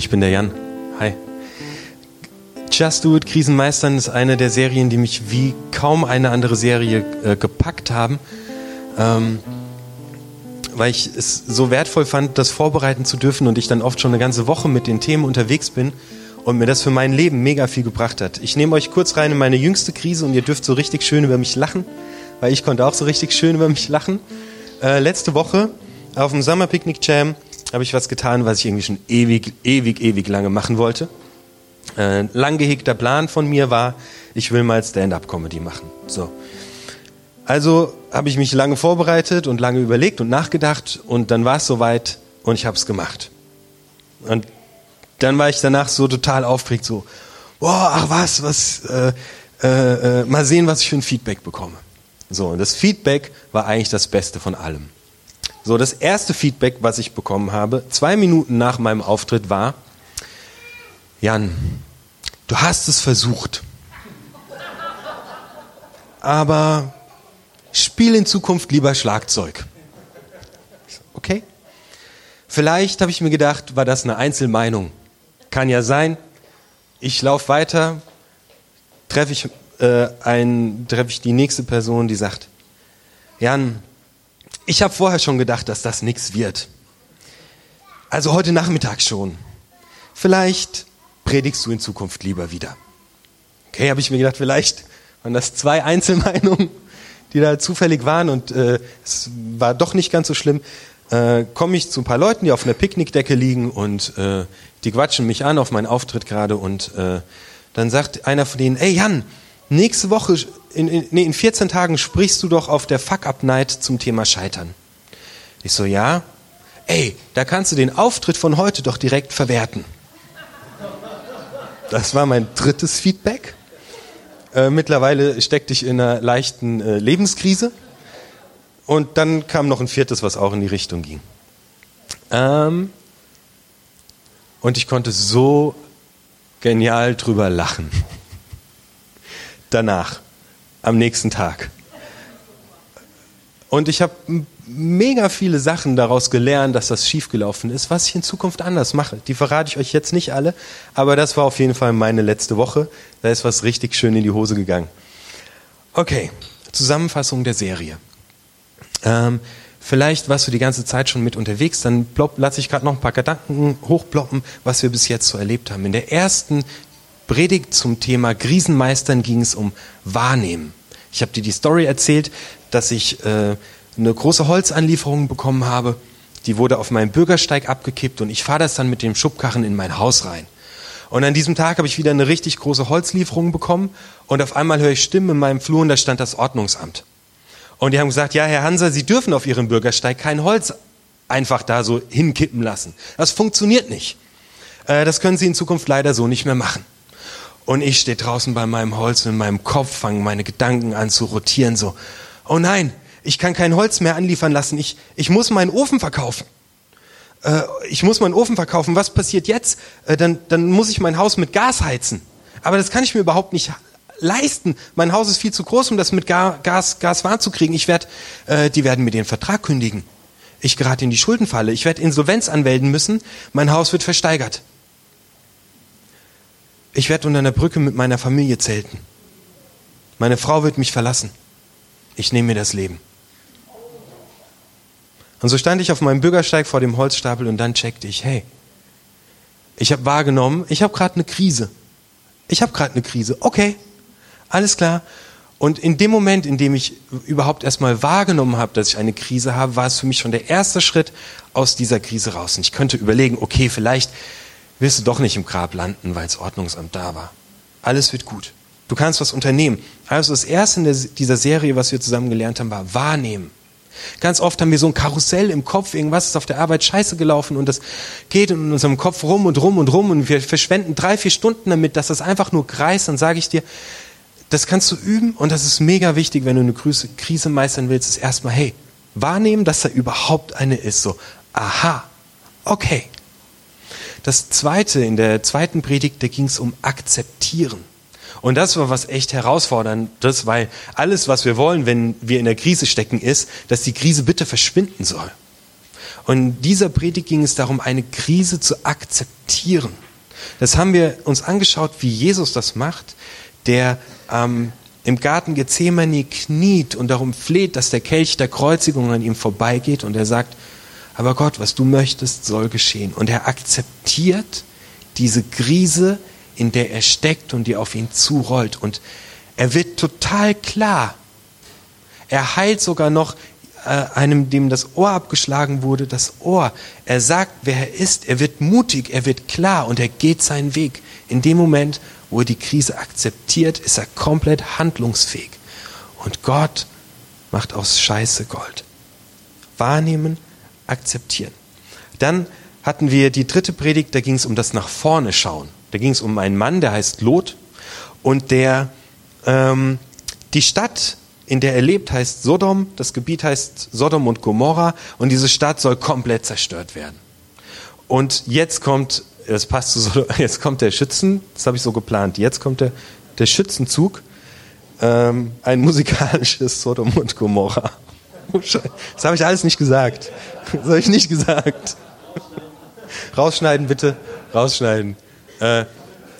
Ich bin der Jan. Hi. Just Do It Krisenmeistern ist eine der Serien, die mich wie kaum eine andere Serie äh, gepackt haben, ähm, weil ich es so wertvoll fand, das vorbereiten zu dürfen und ich dann oft schon eine ganze Woche mit den Themen unterwegs bin und mir das für mein Leben mega viel gebracht hat. Ich nehme euch kurz rein in meine jüngste Krise und ihr dürft so richtig schön über mich lachen, weil ich konnte auch so richtig schön über mich lachen. Äh, letzte Woche auf dem Summer Picnic Jam habe ich was getan, was ich irgendwie schon ewig, ewig, ewig lange machen wollte. Äh, lang gehegter Plan von mir war, ich will mal Stand-up-Comedy machen. So. Also habe ich mich lange vorbereitet und lange überlegt und nachgedacht und dann war es soweit und ich habe es gemacht. Und dann war ich danach so total aufgeregt, so, boah, ach was, was, äh, äh, äh, mal sehen, was ich für ein Feedback bekomme. So, und das Feedback war eigentlich das Beste von allem. So, das erste Feedback, was ich bekommen habe, zwei Minuten nach meinem Auftritt war, Jan, du hast es versucht. Aber spiel in Zukunft lieber Schlagzeug. Okay? Vielleicht habe ich mir gedacht, war das eine Einzelmeinung. Kann ja sein. Ich laufe weiter, treffe ich, äh, ein, treffe ich die nächste Person, die sagt, Jan, ich habe vorher schon gedacht, dass das nichts wird. Also heute Nachmittag schon. Vielleicht predigst du in Zukunft lieber wieder. Okay, habe ich mir gedacht, vielleicht waren das zwei Einzelmeinungen, die da zufällig waren und äh, es war doch nicht ganz so schlimm. Äh, Komme ich zu ein paar Leuten, die auf einer Picknickdecke liegen und äh, die quatschen mich an auf meinen Auftritt gerade und äh, dann sagt einer von denen, ey Jan, nächste Woche in, in, nee, in 14 Tagen sprichst du doch auf der Fuck-Up-Night zum Thema Scheitern. Ich so, ja. Ey, da kannst du den Auftritt von heute doch direkt verwerten. Das war mein drittes Feedback. Äh, mittlerweile steckte ich in einer leichten äh, Lebenskrise. Und dann kam noch ein viertes, was auch in die Richtung ging. Ähm, und ich konnte so genial drüber lachen. Danach am nächsten Tag. Und ich habe mega viele Sachen daraus gelernt, dass das schiefgelaufen ist, was ich in Zukunft anders mache. Die verrate ich euch jetzt nicht alle, aber das war auf jeden Fall meine letzte Woche. Da ist was richtig schön in die Hose gegangen. Okay, Zusammenfassung der Serie. Ähm, vielleicht warst du die ganze Zeit schon mit unterwegs, dann lasse ich gerade noch ein paar Gedanken hochploppen, was wir bis jetzt so erlebt haben. In der ersten Predigt zum Thema Krisenmeistern ging es um Wahrnehmen. Ich habe dir die Story erzählt, dass ich äh, eine große Holzanlieferung bekommen habe. Die wurde auf meinem Bürgersteig abgekippt und ich fahre das dann mit dem Schubkarren in mein Haus rein. Und an diesem Tag habe ich wieder eine richtig große Holzlieferung bekommen und auf einmal höre ich Stimmen in meinem Flur und da stand das Ordnungsamt. Und die haben gesagt, ja, Herr Hanser, Sie dürfen auf Ihrem Bürgersteig kein Holz einfach da so hinkippen lassen. Das funktioniert nicht. Äh, das können Sie in Zukunft leider so nicht mehr machen. Und ich stehe draußen bei meinem Holz und in meinem Kopf fangen meine Gedanken an zu rotieren, so, oh nein, ich kann kein Holz mehr anliefern lassen, ich, ich muss meinen Ofen verkaufen. Äh, ich muss meinen Ofen verkaufen, was passiert jetzt? Äh, dann, dann muss ich mein Haus mit Gas heizen. Aber das kann ich mir überhaupt nicht leisten. Mein Haus ist viel zu groß, um das mit Gas, Gas warm. Ich werd, äh, die werden mir den Vertrag kündigen. Ich gerate in die Schuldenfalle. Ich werde Insolvenz anmelden müssen. Mein Haus wird versteigert. Ich werde unter einer Brücke mit meiner Familie zelten. Meine Frau wird mich verlassen. Ich nehme mir das Leben. Und so stand ich auf meinem Bürgersteig vor dem Holzstapel und dann checkte ich, hey, ich habe wahrgenommen, ich habe gerade eine Krise. Ich habe gerade eine Krise. Okay, alles klar. Und in dem Moment, in dem ich überhaupt erstmal wahrgenommen habe, dass ich eine Krise habe, war es für mich schon der erste Schritt aus dieser Krise raus. Und ich könnte überlegen, okay, vielleicht wirst du doch nicht im Grab landen, weil das Ordnungsamt da war. Alles wird gut. Du kannst was unternehmen. Also das Erste in dieser Serie, was wir zusammen gelernt haben, war wahrnehmen. Ganz oft haben wir so ein Karussell im Kopf, irgendwas ist auf der Arbeit scheiße gelaufen und das geht in unserem Kopf rum und rum und rum und wir verschwenden drei, vier Stunden damit, dass das einfach nur kreist. Dann sage ich dir, das kannst du üben und das ist mega wichtig, wenn du eine Krise meistern willst, ist erstmal, hey, wahrnehmen, dass da überhaupt eine ist. So, aha, okay, das zweite, in der zweiten Predigt, da ging es um Akzeptieren. Und das war was echt herausforderndes, weil alles, was wir wollen, wenn wir in der Krise stecken, ist, dass die Krise bitte verschwinden soll. Und in dieser Predigt ging es darum, eine Krise zu akzeptieren. Das haben wir uns angeschaut, wie Jesus das macht, der ähm, im Garten Gethsemane kniet und darum fleht, dass der Kelch der Kreuzigung an ihm vorbeigeht und er sagt, aber Gott, was du möchtest, soll geschehen. Und er akzeptiert diese Krise, in der er steckt und die auf ihn zurollt. Und er wird total klar. Er heilt sogar noch äh, einem, dem das Ohr abgeschlagen wurde, das Ohr. Er sagt, wer er ist. Er wird mutig, er wird klar und er geht seinen Weg. In dem Moment, wo er die Krise akzeptiert, ist er komplett handlungsfähig. Und Gott macht aus Scheiße Gold. Wahrnehmen, akzeptieren. Dann hatten wir die dritte Predigt, da ging es um das nach vorne schauen. Da ging es um einen Mann, der heißt Lot und der ähm, die Stadt, in der er lebt, heißt Sodom. Das Gebiet heißt Sodom und Gomorra und diese Stadt soll komplett zerstört werden. Und jetzt kommt, das passt zu Sodom, jetzt kommt der Schützen, das habe ich so geplant. Jetzt kommt der, der Schützenzug, ähm, ein musikalisches Sodom und Gomorra. Das habe ich alles nicht gesagt. Das habe ich nicht gesagt. Rausschneiden bitte, rausschneiden. Äh,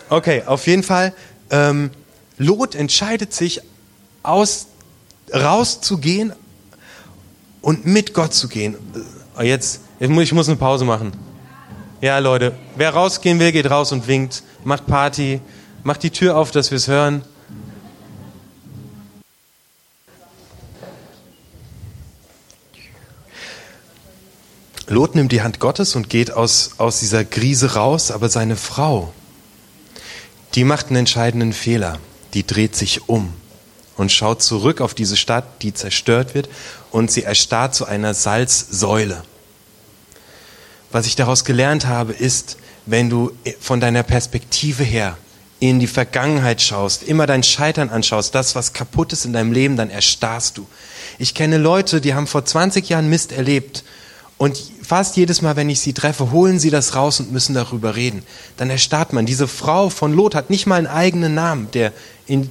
okay, auf jeden Fall. Ähm, Lot entscheidet sich, aus, rauszugehen und mit Gott zu gehen. Äh, jetzt, ich muss eine Pause machen. Ja, Leute, wer rausgehen will, geht raus und winkt, macht Party, macht die Tür auf, dass wir es hören. Lot nimmt die Hand Gottes und geht aus, aus dieser Krise raus, aber seine Frau, die macht einen entscheidenden Fehler. Die dreht sich um und schaut zurück auf diese Stadt, die zerstört wird, und sie erstarrt zu einer Salzsäule. Was ich daraus gelernt habe, ist, wenn du von deiner Perspektive her in die Vergangenheit schaust, immer dein Scheitern anschaust, das, was kaputt ist in deinem Leben, dann erstarrst du. Ich kenne Leute, die haben vor 20 Jahren Mist erlebt und fast jedes Mal, wenn ich sie treffe, holen sie das raus und müssen darüber reden. Dann erstarrt man. Diese Frau von Lot hat nicht mal einen eigenen Namen, der in,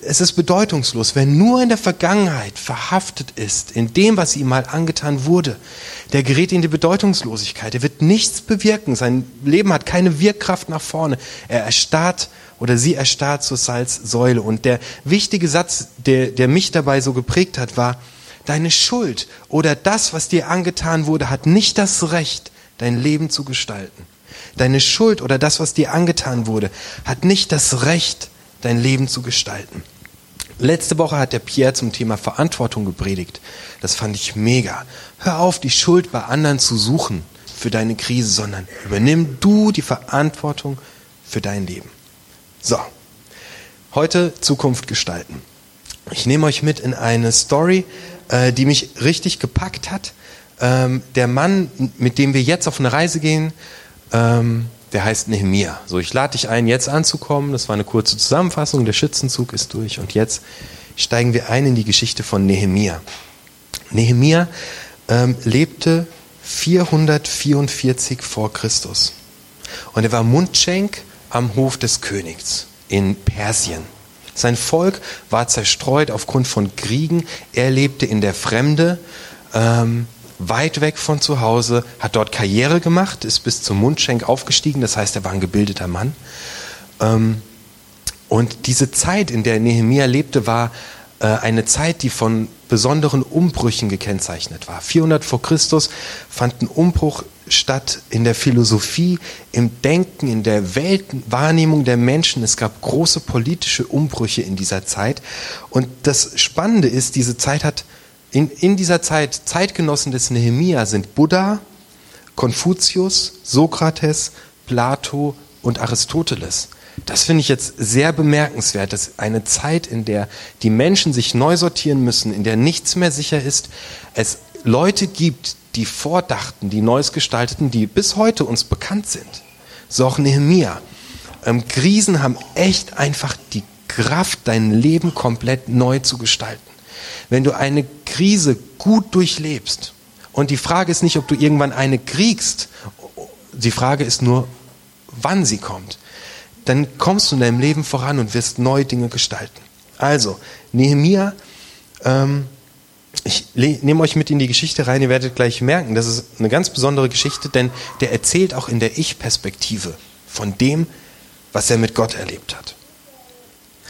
es ist bedeutungslos, wer nur in der Vergangenheit verhaftet ist, in dem, was ihm mal angetan wurde, der gerät in die Bedeutungslosigkeit. Er wird nichts bewirken. Sein Leben hat keine Wirkkraft nach vorne. Er erstarrt oder sie erstarrt zur Salzsäule. Und der wichtige Satz, der, der mich dabei so geprägt hat, war, Deine Schuld oder das, was dir angetan wurde, hat nicht das Recht, dein Leben zu gestalten. Deine Schuld oder das, was dir angetan wurde, hat nicht das Recht, dein Leben zu gestalten. Letzte Woche hat der Pierre zum Thema Verantwortung gepredigt. Das fand ich mega. Hör auf, die Schuld bei anderen zu suchen für deine Krise, sondern übernimm du die Verantwortung für dein Leben. So, heute Zukunft gestalten. Ich nehme euch mit in eine Story, äh, die mich richtig gepackt hat. Ähm, der Mann, mit dem wir jetzt auf eine Reise gehen, ähm, der heißt Nehemia. So, ich lade dich ein, jetzt anzukommen. Das war eine kurze Zusammenfassung. Der Schützenzug ist durch und jetzt steigen wir ein in die Geschichte von Nehemia. Nehemia ähm, lebte 444 vor Christus und er war Mundschenk am Hof des Königs in Persien. Sein Volk war zerstreut aufgrund von Kriegen. Er lebte in der Fremde, ähm, weit weg von zu Hause, hat dort Karriere gemacht, ist bis zum Mundschenk aufgestiegen. Das heißt, er war ein gebildeter Mann. Ähm, und diese Zeit, in der Nehemia lebte, war äh, eine Zeit, die von besonderen Umbrüchen gekennzeichnet war. 400 vor Christus fand ein Umbruch statt in der Philosophie, im Denken, in der Weltwahrnehmung der Menschen. Es gab große politische Umbrüche in dieser Zeit. Und das Spannende ist, diese Zeit hat, in, in dieser Zeit, Zeitgenossen des Nehemia sind Buddha, Konfuzius, Sokrates, Plato und Aristoteles. Das finde ich jetzt sehr bemerkenswert. Das ist eine Zeit, in der die Menschen sich neu sortieren müssen, in der nichts mehr sicher ist. Es Leute gibt, die vordachten, die Neues gestalteten, die bis heute uns bekannt sind. So auch Nehemia. Ähm, Krisen haben echt einfach die Kraft, dein Leben komplett neu zu gestalten. Wenn du eine Krise gut durchlebst, und die Frage ist nicht, ob du irgendwann eine kriegst, die Frage ist nur, wann sie kommt, dann kommst du in deinem Leben voran und wirst neue Dinge gestalten. Also, Nehemia ähm, ich nehme euch mit in die Geschichte rein, ihr werdet gleich merken, das ist eine ganz besondere Geschichte, denn der erzählt auch in der Ich-Perspektive von dem, was er mit Gott erlebt hat.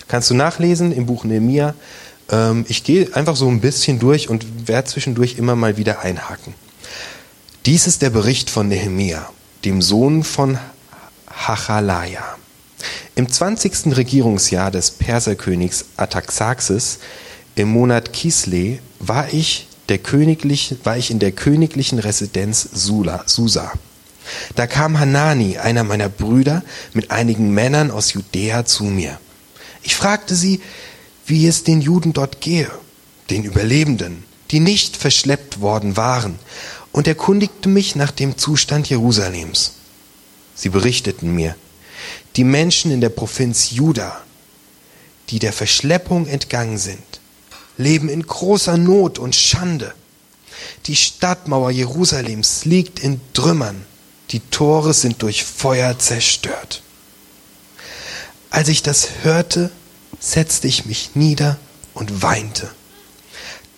Kannst du nachlesen im Buch Nehemiah. Ähm, ich gehe einfach so ein bisschen durch und werde zwischendurch immer mal wieder einhaken. Dies ist der Bericht von Nehemiah, dem Sohn von Hachalaja. Im 20. Regierungsjahr des Perserkönigs Ataxaxes im Monat Kisle war ich, der königlich, war ich in der königlichen Residenz Sula, Susa. Da kam Hanani, einer meiner Brüder, mit einigen Männern aus Judäa zu mir. Ich fragte sie, wie es den Juden dort gehe, den Überlebenden, die nicht verschleppt worden waren, und erkundigte mich nach dem Zustand Jerusalems. Sie berichteten mir, die Menschen in der Provinz Juda, die der Verschleppung entgangen sind, leben in großer Not und Schande. Die Stadtmauer Jerusalems liegt in Trümmern, die Tore sind durch Feuer zerstört. Als ich das hörte, setzte ich mich nieder und weinte.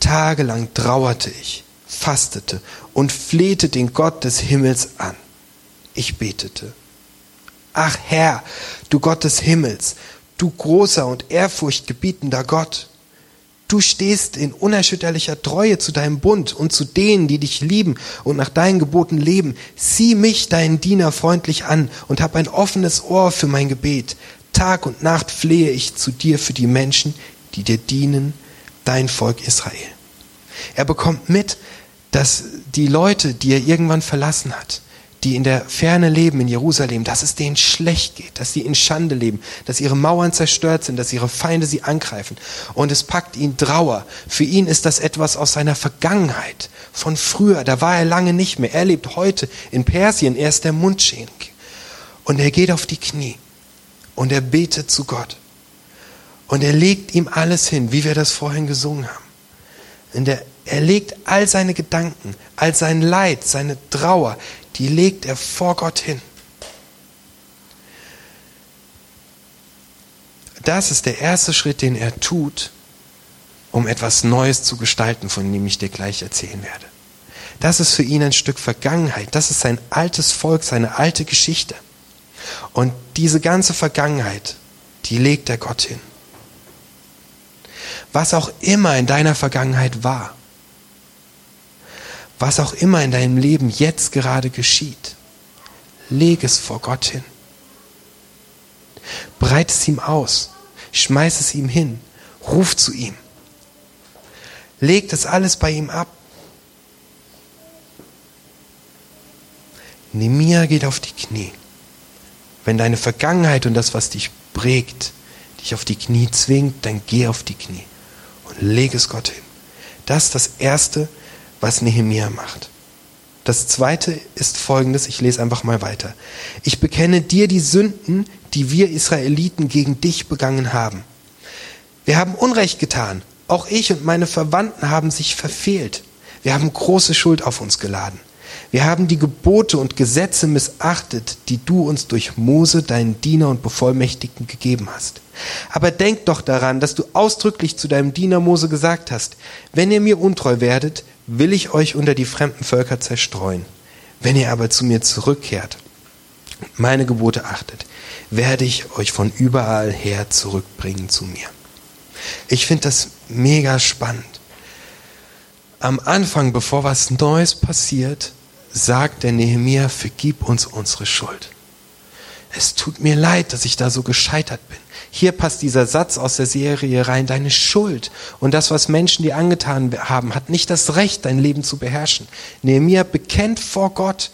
Tagelang trauerte ich, fastete und flehte den Gott des Himmels an. Ich betete. Ach Herr, du Gott des Himmels, du großer und ehrfurchtgebietender Gott, Du stehst in unerschütterlicher Treue zu deinem Bund und zu denen, die dich lieben und nach deinen Geboten leben. Sieh mich, deinen Diener, freundlich an und hab ein offenes Ohr für mein Gebet. Tag und Nacht flehe ich zu dir für die Menschen, die dir dienen, dein Volk Israel. Er bekommt mit, dass die Leute, die er irgendwann verlassen hat, die in der Ferne leben in Jerusalem, dass es denen schlecht geht, dass sie in Schande leben, dass ihre Mauern zerstört sind, dass ihre Feinde sie angreifen. Und es packt ihn Trauer. Für ihn ist das etwas aus seiner Vergangenheit, von früher. Da war er lange nicht mehr. Er lebt heute in Persien. Er ist der Mundschenk. Und er geht auf die Knie und er betet zu Gott. Und er legt ihm alles hin, wie wir das vorhin gesungen haben. Und er, er legt all seine Gedanken, all sein Leid, seine Trauer, die legt er vor Gott hin. Das ist der erste Schritt, den er tut, um etwas Neues zu gestalten, von dem ich dir gleich erzählen werde. Das ist für ihn ein Stück Vergangenheit. Das ist sein altes Volk, seine alte Geschichte. Und diese ganze Vergangenheit, die legt er Gott hin. Was auch immer in deiner Vergangenheit war, was auch immer in deinem Leben jetzt gerade geschieht, leg es vor Gott hin. Breit es ihm aus, schmeiß es ihm hin, ruf zu ihm. Leg das alles bei ihm ab. Nemia geht auf die Knie. Wenn deine Vergangenheit und das, was dich prägt, dich auf die Knie zwingt, dann geh auf die Knie und leg es Gott hin. Das ist das Erste, was Nehemia macht. Das zweite ist folgendes, ich lese einfach mal weiter. Ich bekenne dir die Sünden, die wir Israeliten gegen dich begangen haben. Wir haben Unrecht getan. Auch ich und meine Verwandten haben sich verfehlt. Wir haben große Schuld auf uns geladen. Wir haben die Gebote und Gesetze missachtet, die du uns durch Mose, deinen Diener und Bevollmächtigten gegeben hast. Aber denk doch daran, dass du ausdrücklich zu deinem Diener Mose gesagt hast, wenn ihr mir untreu werdet, will ich euch unter die fremden Völker zerstreuen. Wenn ihr aber zu mir zurückkehrt, meine Gebote achtet, werde ich euch von überall her zurückbringen zu mir. Ich finde das mega spannend. Am Anfang, bevor was Neues passiert, sagt der Nehemiah, vergib uns unsere Schuld. Es tut mir leid, dass ich da so gescheitert bin. Hier passt dieser Satz aus der Serie rein, deine Schuld und das, was Menschen dir angetan haben, hat nicht das Recht, dein Leben zu beherrschen. Nehemiah bekennt vor Gott,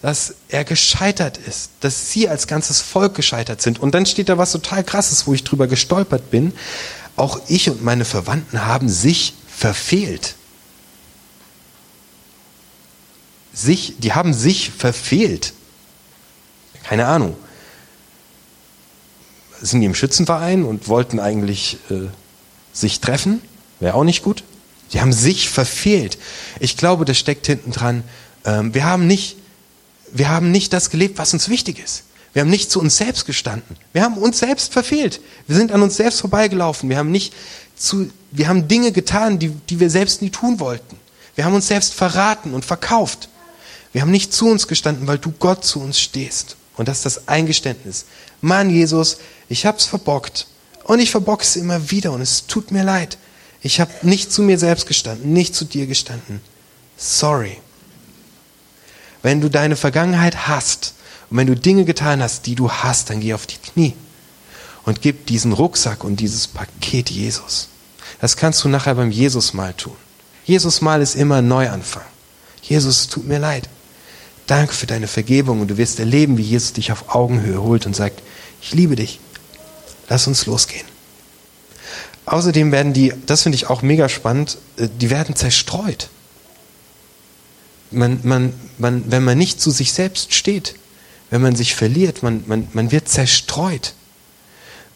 dass er gescheitert ist, dass sie als ganzes Volk gescheitert sind. Und dann steht da was total krasses, wo ich drüber gestolpert bin. Auch ich und meine Verwandten haben sich verfehlt. Sich, die haben sich verfehlt. Keine Ahnung sind die im Schützenverein und wollten eigentlich äh, sich treffen. Wäre auch nicht gut. Die haben sich verfehlt. Ich glaube, das steckt hinten dran. Ähm, wir haben nicht, wir haben nicht das gelebt, was uns wichtig ist. Wir haben nicht zu uns selbst gestanden. Wir haben uns selbst verfehlt. Wir sind an uns selbst vorbeigelaufen. Wir haben nicht zu, wir haben Dinge getan, die, die wir selbst nie tun wollten. Wir haben uns selbst verraten und verkauft. Wir haben nicht zu uns gestanden, weil du Gott zu uns stehst. Und das ist das Eingeständnis. Mann, Jesus, ich hab's verbockt. Und ich verbocke es immer wieder und es tut mir leid. Ich habe nicht zu mir selbst gestanden, nicht zu dir gestanden. Sorry. Wenn du deine Vergangenheit hast und wenn du Dinge getan hast, die du hast, dann geh auf die Knie und gib diesen Rucksack und dieses Paket Jesus. Das kannst du nachher beim Jesus mal tun. Jesus mal ist immer ein Neuanfang. Jesus, tut mir leid. Danke für deine Vergebung und du wirst erleben, wie Jesus dich auf Augenhöhe holt und sagt, ich liebe dich. Lass uns losgehen. Außerdem werden die, das finde ich auch mega spannend, äh, die werden zerstreut. Man, man, man, wenn man nicht zu sich selbst steht, wenn man sich verliert, man, man, man wird zerstreut.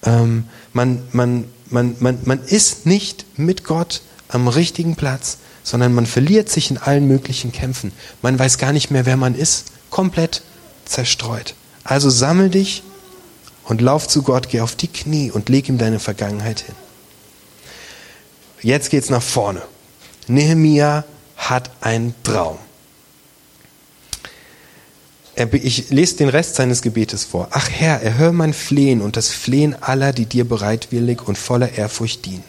Ähm, man, man, man, man, man ist nicht mit Gott am richtigen Platz, sondern man verliert sich in allen möglichen Kämpfen. Man weiß gar nicht mehr, wer man ist. Komplett zerstreut. Also sammel dich und lauf zu Gott, geh auf die Knie und leg ihm deine Vergangenheit hin. Jetzt geht's nach vorne. Nehemia hat einen Traum. Ich lese den Rest seines Gebetes vor. Ach Herr, erhöre mein Flehen und das Flehen aller, die dir bereitwillig und voller Ehrfurcht dienen.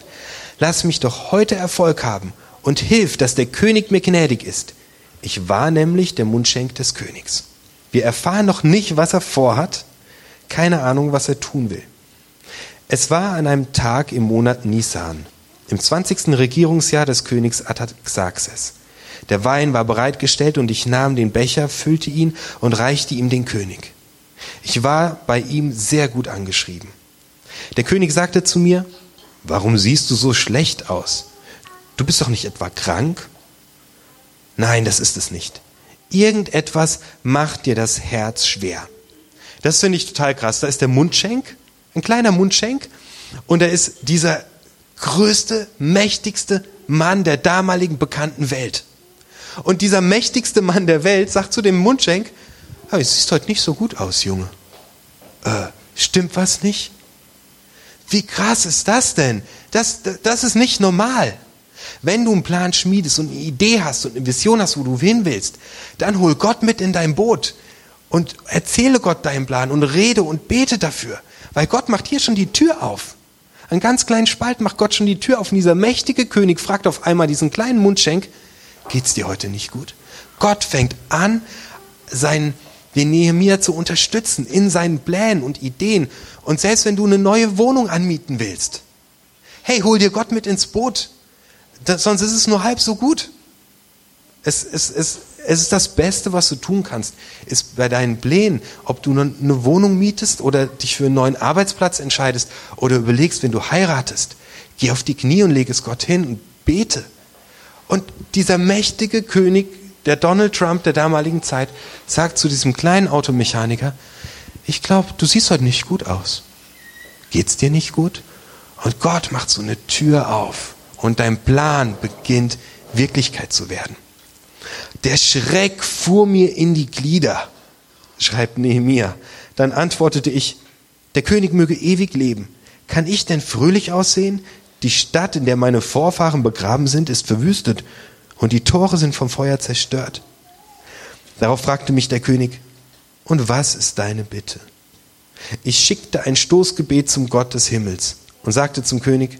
Lass mich doch heute Erfolg haben und hilf, dass der König mir gnädig ist. Ich war nämlich der Mundschenk des Königs. Wir erfahren noch nicht, was er vorhat, keine Ahnung, was er tun will. Es war an einem Tag im Monat Nisan, im 20. Regierungsjahr des Königs Artaxerxes. Der Wein war bereitgestellt und ich nahm den Becher, füllte ihn und reichte ihm den König. Ich war bei ihm sehr gut angeschrieben. Der König sagte zu mir, warum siehst du so schlecht aus? Du bist doch nicht etwa krank? Nein, das ist es nicht. Irgendetwas macht dir das Herz schwer. Das finde ich total krass. Da ist der Mundschenk, ein kleiner Mundschenk, und da ist dieser größte, mächtigste Mann der damaligen bekannten Welt. Und dieser mächtigste Mann der Welt sagt zu dem Mundschenk, hey, es sieht heute nicht so gut aus, Junge. Äh, stimmt was nicht? Wie krass ist das denn? Das, das ist nicht normal. Wenn du einen Plan schmiedest und eine Idee hast und eine Vision hast, wo du hin willst, dann hol Gott mit in dein Boot und erzähle Gott deinen Plan und rede und bete dafür. Weil Gott macht hier schon die Tür auf. Einen ganz kleinen Spalt macht Gott schon die Tür auf und dieser mächtige König fragt auf einmal diesen kleinen Mundschenk, geht's dir heute nicht gut? Gott fängt an, seinen, den Nehemiah zu unterstützen in seinen Plänen und Ideen. Und selbst wenn du eine neue Wohnung anmieten willst, hey, hol dir Gott mit ins Boot. Das, sonst ist es nur halb so gut. Es, es, es, es ist das Beste, was du tun kannst, ist bei deinen Plänen, ob du eine Wohnung mietest oder dich für einen neuen Arbeitsplatz entscheidest oder überlegst, wenn du heiratest, geh auf die Knie und leg es Gott hin und bete. Und dieser mächtige König, der Donald Trump der damaligen Zeit, sagt zu diesem kleinen Automechaniker, ich glaube, du siehst heute nicht gut aus. Geht's dir nicht gut? Und Gott macht so eine Tür auf und dein Plan beginnt Wirklichkeit zu werden. Der Schreck fuhr mir in die Glieder, schreibt Nehemia. Dann antwortete ich, der König möge ewig leben. Kann ich denn fröhlich aussehen? Die Stadt, in der meine Vorfahren begraben sind, ist verwüstet und die Tore sind vom Feuer zerstört. Darauf fragte mich der König, und was ist deine Bitte? Ich schickte ein Stoßgebet zum Gott des Himmels und sagte zum König,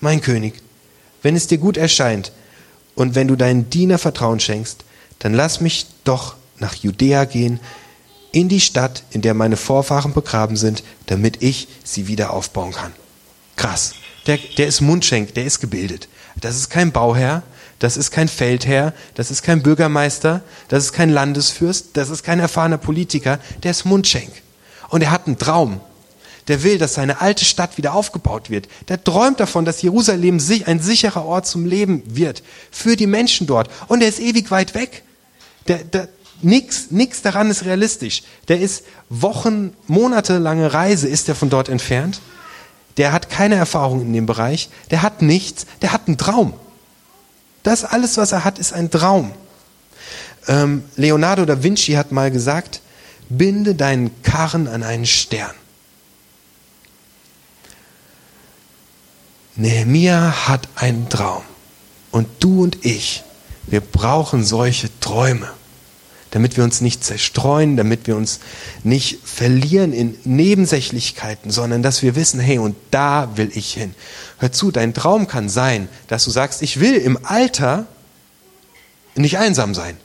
mein König, wenn es dir gut erscheint, und wenn du deinen Diener Vertrauen schenkst, dann lass mich doch nach Judäa gehen, in die Stadt, in der meine Vorfahren begraben sind, damit ich sie wieder aufbauen kann. Krass. Der, der ist Mundschenk, der ist gebildet. Das ist kein Bauherr, das ist kein Feldherr, das ist kein Bürgermeister, das ist kein Landesfürst, das ist kein erfahrener Politiker, der ist Mundschenk. Und er hat einen Traum der will, dass seine alte Stadt wieder aufgebaut wird. Der träumt davon, dass Jerusalem ein sicherer Ort zum Leben wird für die Menschen dort. Und er ist ewig weit weg. Der, der, nix, nix daran ist realistisch. Der ist Wochen, monatelange Reise ist er von dort entfernt. Der hat keine Erfahrung in dem Bereich. Der hat nichts. Der hat einen Traum. Das alles, was er hat, ist ein Traum. Ähm, Leonardo da Vinci hat mal gesagt, Binde deinen Karren an einen Stern. Nehemia hat einen Traum. Und du und ich, wir brauchen solche Träume, damit wir uns nicht zerstreuen, damit wir uns nicht verlieren in Nebensächlichkeiten, sondern dass wir wissen, hey, und da will ich hin. Hör zu, dein Traum kann sein, dass du sagst, ich will im Alter nicht einsam sein.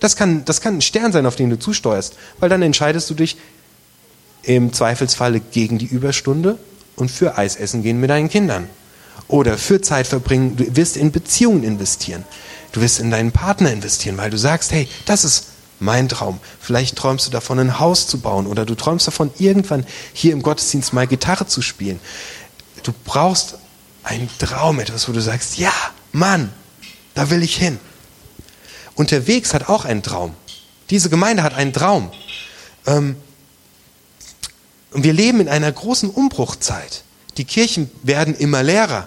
Das kann, das kann ein Stern sein, auf den du zusteuerst, weil dann entscheidest du dich im Zweifelsfalle gegen die Überstunde und für Eisessen gehen mit deinen Kindern oder für Zeit verbringen. Du wirst in Beziehungen investieren. Du wirst in deinen Partner investieren, weil du sagst, hey, das ist mein Traum. Vielleicht träumst du davon, ein Haus zu bauen oder du träumst davon, irgendwann hier im Gottesdienst mal Gitarre zu spielen. Du brauchst einen Traum, etwas, wo du sagst, ja, Mann, da will ich hin. Unterwegs hat auch einen Traum. Diese Gemeinde hat einen Traum. Ähm, und wir leben in einer großen Umbruchzeit. Die Kirchen werden immer leerer.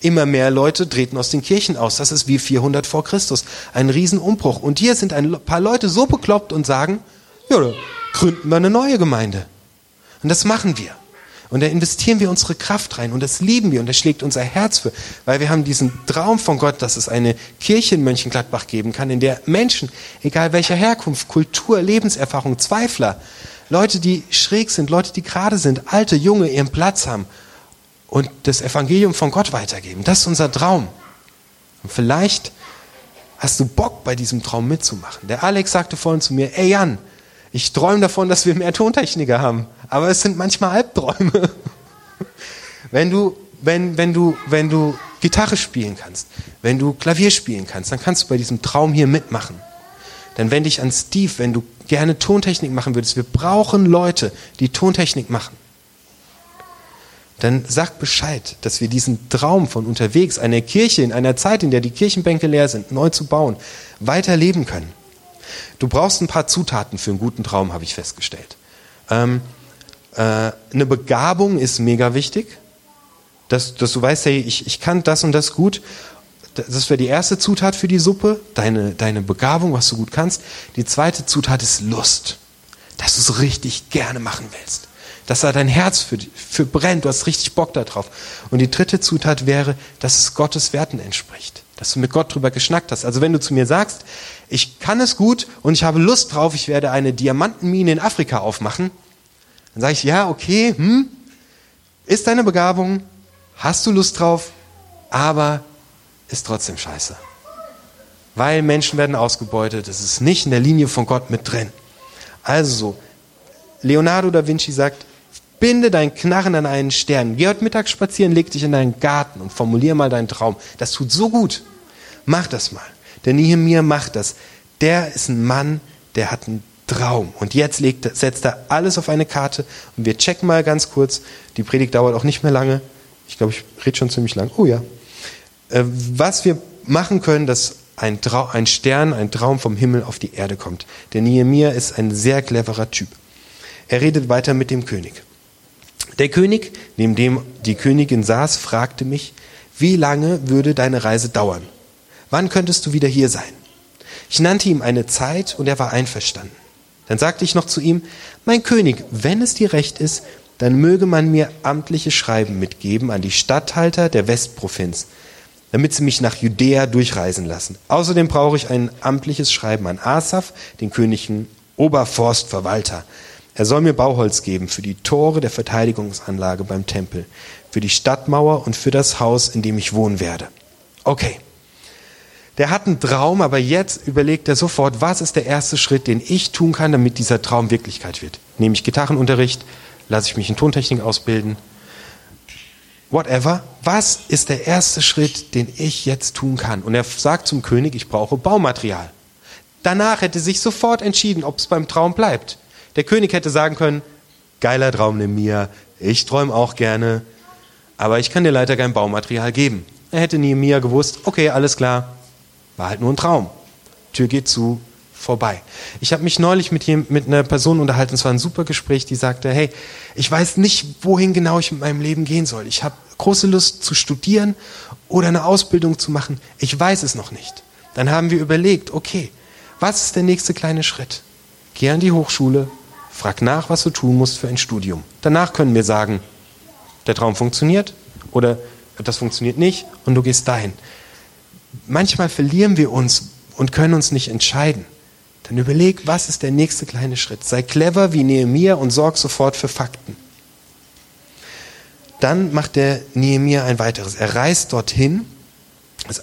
Immer mehr Leute treten aus den Kirchen aus. Das ist wie 400 vor Christus. Ein Riesenumbruch. Und hier sind ein paar Leute so bekloppt und sagen, ja, gründen wir eine neue Gemeinde. Und das machen wir. Und da investieren wir unsere Kraft rein und das lieben wir und das schlägt unser Herz für, weil wir haben diesen Traum von Gott, dass es eine Kirche in Mönchengladbach geben kann, in der Menschen, egal welcher Herkunft, Kultur, Lebenserfahrung, Zweifler, Leute, die schräg sind, Leute, die gerade sind, alte, junge, ihren Platz haben und das Evangelium von Gott weitergeben. Das ist unser Traum. Und vielleicht hast du Bock, bei diesem Traum mitzumachen. Der Alex sagte vorhin zu mir, ey Jan, ich träume davon, dass wir mehr Tontechniker haben. Aber es sind manchmal Albträume. wenn du, wenn, wenn du, wenn du Gitarre spielen kannst, wenn du Klavier spielen kannst, dann kannst du bei diesem Traum hier mitmachen. Dann wende ich an Steve, wenn du gerne Tontechnik machen würdest. Wir brauchen Leute, die Tontechnik machen dann sag Bescheid, dass wir diesen Traum von unterwegs, einer Kirche in einer Zeit, in der die Kirchenbänke leer sind, neu zu bauen, weiterleben können. Du brauchst ein paar Zutaten für einen guten Traum, habe ich festgestellt. Ähm, äh, eine Begabung ist mega wichtig, dass, dass du weißt, hey, ich, ich kann das und das gut. Das wäre die erste Zutat für die Suppe, deine, deine Begabung, was du gut kannst. Die zweite Zutat ist Lust, dass du es richtig gerne machen willst dass da dein Herz für, für brennt, du hast richtig Bock darauf. Und die dritte Zutat wäre, dass es Gottes Werten entspricht, dass du mit Gott drüber geschnackt hast. Also wenn du zu mir sagst, ich kann es gut und ich habe Lust drauf, ich werde eine Diamantenmine in Afrika aufmachen, dann sage ich, ja, okay, hm, ist deine Begabung, hast du Lust drauf, aber ist trotzdem scheiße. Weil Menschen werden ausgebeutet, es ist nicht in der Linie von Gott mit drin. Also so, Leonardo da Vinci sagt, Binde deinen Knarren an einen Stern. Geh heute Mittag spazieren, leg dich in deinen Garten und formulier mal deinen Traum. Das tut so gut. Mach das mal. Der Nehemiah macht das. Der ist ein Mann, der hat einen Traum. Und jetzt legt, setzt er alles auf eine Karte. Und wir checken mal ganz kurz. Die Predigt dauert auch nicht mehr lange. Ich glaube, ich rede schon ziemlich lang. Oh ja. Äh, was wir machen können, dass ein, Trau ein Stern, ein Traum vom Himmel auf die Erde kommt. Der Nehemiah ist ein sehr cleverer Typ. Er redet weiter mit dem König. Der König, neben dem die Königin saß, fragte mich, wie lange würde deine Reise dauern? Wann könntest du wieder hier sein? Ich nannte ihm eine Zeit und er war einverstanden. Dann sagte ich noch zu ihm, mein König, wenn es dir recht ist, dann möge man mir amtliche Schreiben mitgeben an die Statthalter der Westprovinz, damit sie mich nach Judäa durchreisen lassen. Außerdem brauche ich ein amtliches Schreiben an Asaf, den königlichen Oberforstverwalter, er soll mir Bauholz geben für die Tore der Verteidigungsanlage beim Tempel, für die Stadtmauer und für das Haus, in dem ich wohnen werde. Okay. Der hat einen Traum, aber jetzt überlegt er sofort, was ist der erste Schritt, den ich tun kann, damit dieser Traum Wirklichkeit wird. Nehme ich Gitarrenunterricht, lasse ich mich in Tontechnik ausbilden, whatever. Was ist der erste Schritt, den ich jetzt tun kann? Und er sagt zum König, ich brauche Baumaterial. Danach hätte sich sofort entschieden, ob es beim Traum bleibt. Der König hätte sagen können, geiler Traum nimm mir, ich träume auch gerne, aber ich kann dir leider kein Baumaterial geben. Er hätte Nehemiah gewusst, okay, alles klar, war halt nur ein Traum. Tür geht zu, vorbei. Ich habe mich neulich mit, mit einer Person unterhalten, es war ein super Gespräch, die sagte, hey, ich weiß nicht, wohin genau ich mit meinem Leben gehen soll. Ich habe große Lust zu studieren oder eine Ausbildung zu machen. Ich weiß es noch nicht. Dann haben wir überlegt, okay, was ist der nächste kleine Schritt? Geh an die Hochschule, Frag nach, was du tun musst für ein Studium. Danach können wir sagen, der Traum funktioniert oder das funktioniert nicht und du gehst dahin. Manchmal verlieren wir uns und können uns nicht entscheiden. Dann überleg, was ist der nächste kleine Schritt. Sei clever wie Nehemiah und sorg sofort für Fakten. Dann macht der Nehemiah ein weiteres. Er reist dorthin.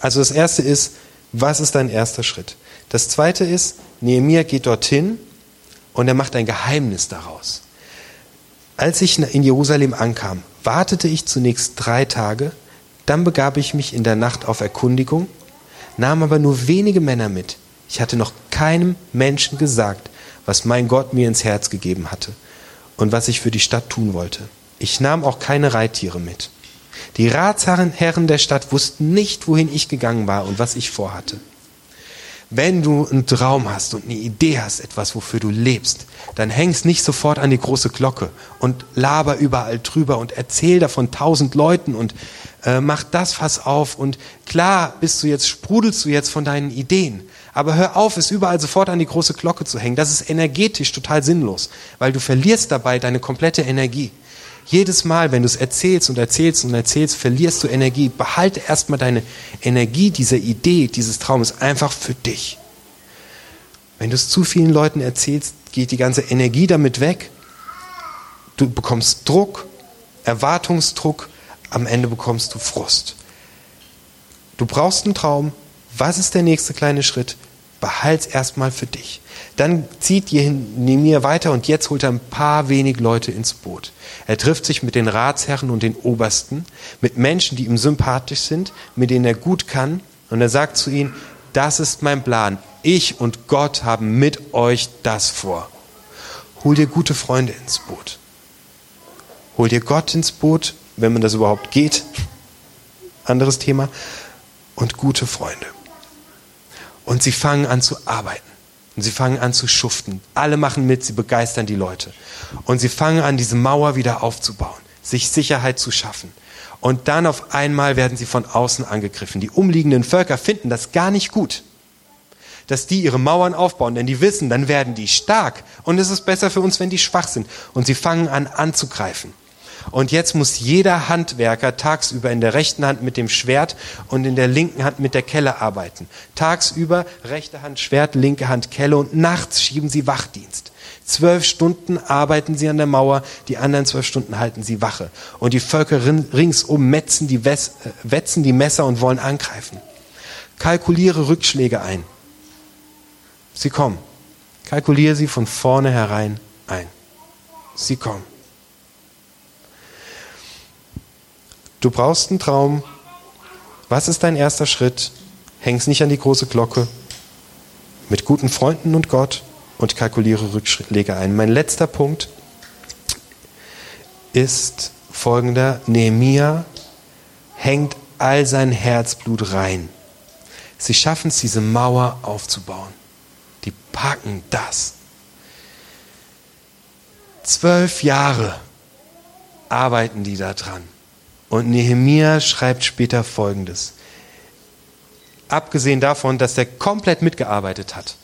Also das erste ist, was ist dein erster Schritt? Das zweite ist, Nehemiah geht dorthin und er macht ein Geheimnis daraus. Als ich in Jerusalem ankam, wartete ich zunächst drei Tage, dann begab ich mich in der Nacht auf Erkundigung, nahm aber nur wenige Männer mit. Ich hatte noch keinem Menschen gesagt, was mein Gott mir ins Herz gegeben hatte und was ich für die Stadt tun wollte. Ich nahm auch keine Reittiere mit. Die Ratsherren der Stadt wussten nicht, wohin ich gegangen war und was ich vorhatte. Wenn du einen Traum hast und eine Idee hast, etwas, wofür du lebst, dann hängst nicht sofort an die große Glocke und laber überall drüber und erzähl davon tausend Leuten und äh, mach das Fass auf und klar bist du jetzt, sprudelst du jetzt von deinen Ideen. Aber hör auf, es überall sofort an die große Glocke zu hängen. Das ist energetisch total sinnlos, weil du verlierst dabei deine komplette Energie. Jedes Mal, wenn du es erzählst und erzählst und erzählst, verlierst du Energie. Behalte erstmal deine Energie dieser Idee, dieses Traumes einfach für dich. Wenn du es zu vielen Leuten erzählst, geht die ganze Energie damit weg. Du bekommst Druck, Erwartungsdruck, am Ende bekommst du Frust. Du brauchst einen Traum. Was ist der nächste kleine Schritt? Behalt's erstmal für dich. Dann zieht Nehemiah weiter und jetzt holt er ein paar wenig Leute ins Boot. Er trifft sich mit den Ratsherren und den Obersten, mit Menschen, die ihm sympathisch sind, mit denen er gut kann. Und er sagt zu ihnen, das ist mein Plan. Ich und Gott haben mit euch das vor. Hol dir gute Freunde ins Boot. Hol dir Gott ins Boot, wenn man das überhaupt geht. Anderes Thema. Und gute Freunde. Und sie fangen an zu arbeiten. Und sie fangen an zu schuften. Alle machen mit, sie begeistern die Leute. Und sie fangen an, diese Mauer wieder aufzubauen, sich Sicherheit zu schaffen. Und dann auf einmal werden sie von außen angegriffen. Die umliegenden Völker finden das gar nicht gut, dass die ihre Mauern aufbauen, denn die wissen, dann werden die stark. Und es ist besser für uns, wenn die schwach sind. Und sie fangen an anzugreifen. Und jetzt muss jeder Handwerker tagsüber in der rechten Hand mit dem Schwert und in der linken Hand mit der Kelle arbeiten. Tagsüber rechte Hand Schwert, linke Hand Kelle und nachts schieben sie Wachdienst. Zwölf Stunden arbeiten sie an der Mauer, die anderen zwölf Stunden halten sie Wache. Und die Völker ringsum metzen die, äh, wetzen die Messer und wollen angreifen. Kalkuliere Rückschläge ein. Sie kommen. Kalkuliere sie von vorne herein ein. Sie kommen. Du brauchst einen Traum. Was ist dein erster Schritt? Häng's nicht an die große Glocke. Mit guten Freunden und Gott und kalkuliere Rückschläge ein. Mein letzter Punkt ist folgender. Nehemia hängt all sein Herzblut rein. Sie schaffen es, diese Mauer aufzubauen. Die packen das. Zwölf Jahre arbeiten die da dran. Und Nehemia schreibt später Folgendes. Abgesehen davon, dass er komplett mitgearbeitet hat.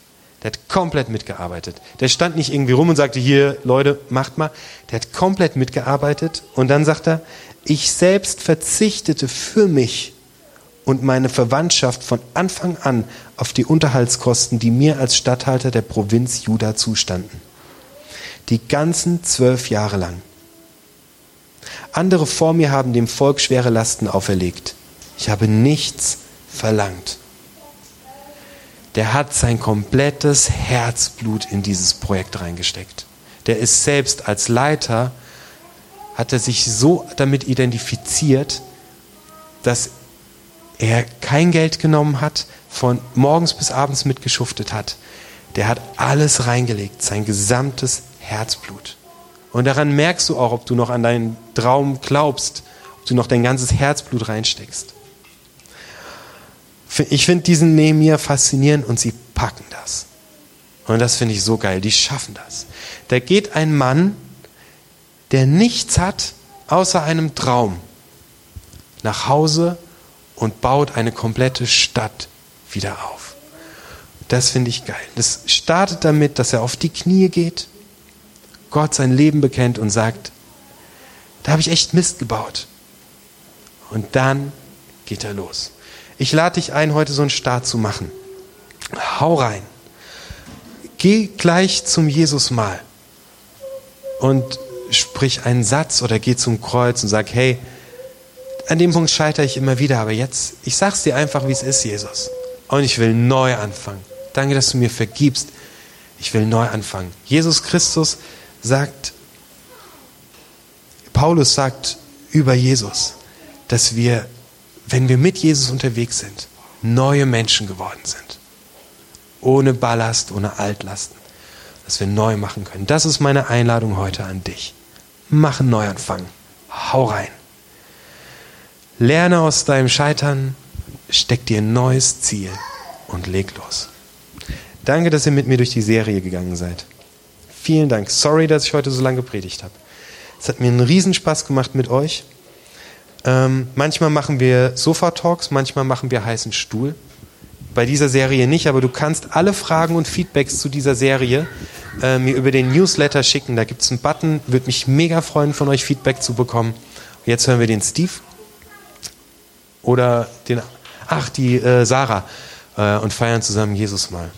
Der hat komplett mitgearbeitet. Der stand nicht irgendwie rum und sagte, hier, Leute, macht mal. Der hat komplett mitgearbeitet. Und dann sagt er, ich selbst verzichtete für mich und meine Verwandtschaft von Anfang an auf die Unterhaltskosten, die mir als Statthalter der Provinz Juda zustanden. Die ganzen zwölf Jahre lang. Andere vor mir haben dem Volk schwere Lasten auferlegt. Ich habe nichts verlangt. Der hat sein komplettes Herzblut in dieses Projekt reingesteckt. Der ist selbst als Leiter, hat er sich so damit identifiziert, dass er kein Geld genommen hat, von morgens bis abends mitgeschuftet hat. Der hat alles reingelegt, sein gesamtes Herzblut. Und daran merkst du auch, ob du noch an deinen Traum glaubst, ob du noch dein ganzes Herzblut reinsteckst. Ich finde diesen Nehemiah faszinierend und sie packen das. Und das finde ich so geil. Die schaffen das. Da geht ein Mann, der nichts hat außer einem Traum, nach Hause und baut eine komplette Stadt wieder auf. Das finde ich geil. Das startet damit, dass er auf die Knie geht Gott sein Leben bekennt und sagt, da habe ich echt Mist gebaut. Und dann geht er los. Ich lade dich ein, heute so einen Start zu machen. Hau rein. Geh gleich zum Jesus mal und sprich einen Satz oder geh zum Kreuz und sag, hey, an dem Punkt scheitere ich immer wieder, aber jetzt, ich sag's dir einfach, wie es ist, Jesus. Und ich will neu anfangen. Danke, dass du mir vergibst. Ich will neu anfangen. Jesus Christus sagt, Paulus sagt über Jesus, dass wir, wenn wir mit Jesus unterwegs sind, neue Menschen geworden sind. Ohne Ballast, ohne Altlasten. Dass wir neu machen können. Das ist meine Einladung heute an dich. Mach einen Neuanfang. Hau rein. Lerne aus deinem Scheitern, steck dir ein neues Ziel und leg los. Danke, dass ihr mit mir durch die Serie gegangen seid. Vielen Dank. Sorry, dass ich heute so lange gepredigt habe. Es hat mir einen Riesenspaß gemacht mit euch. Ähm, manchmal machen wir Sofa-Talks, manchmal machen wir heißen Stuhl. Bei dieser Serie nicht, aber du kannst alle Fragen und Feedbacks zu dieser Serie äh, mir über den Newsletter schicken. Da gibt es einen Button. Würde mich mega freuen, von euch Feedback zu bekommen. Jetzt hören wir den Steve oder den, ach, die äh, Sarah äh, und feiern zusammen Jesus mal.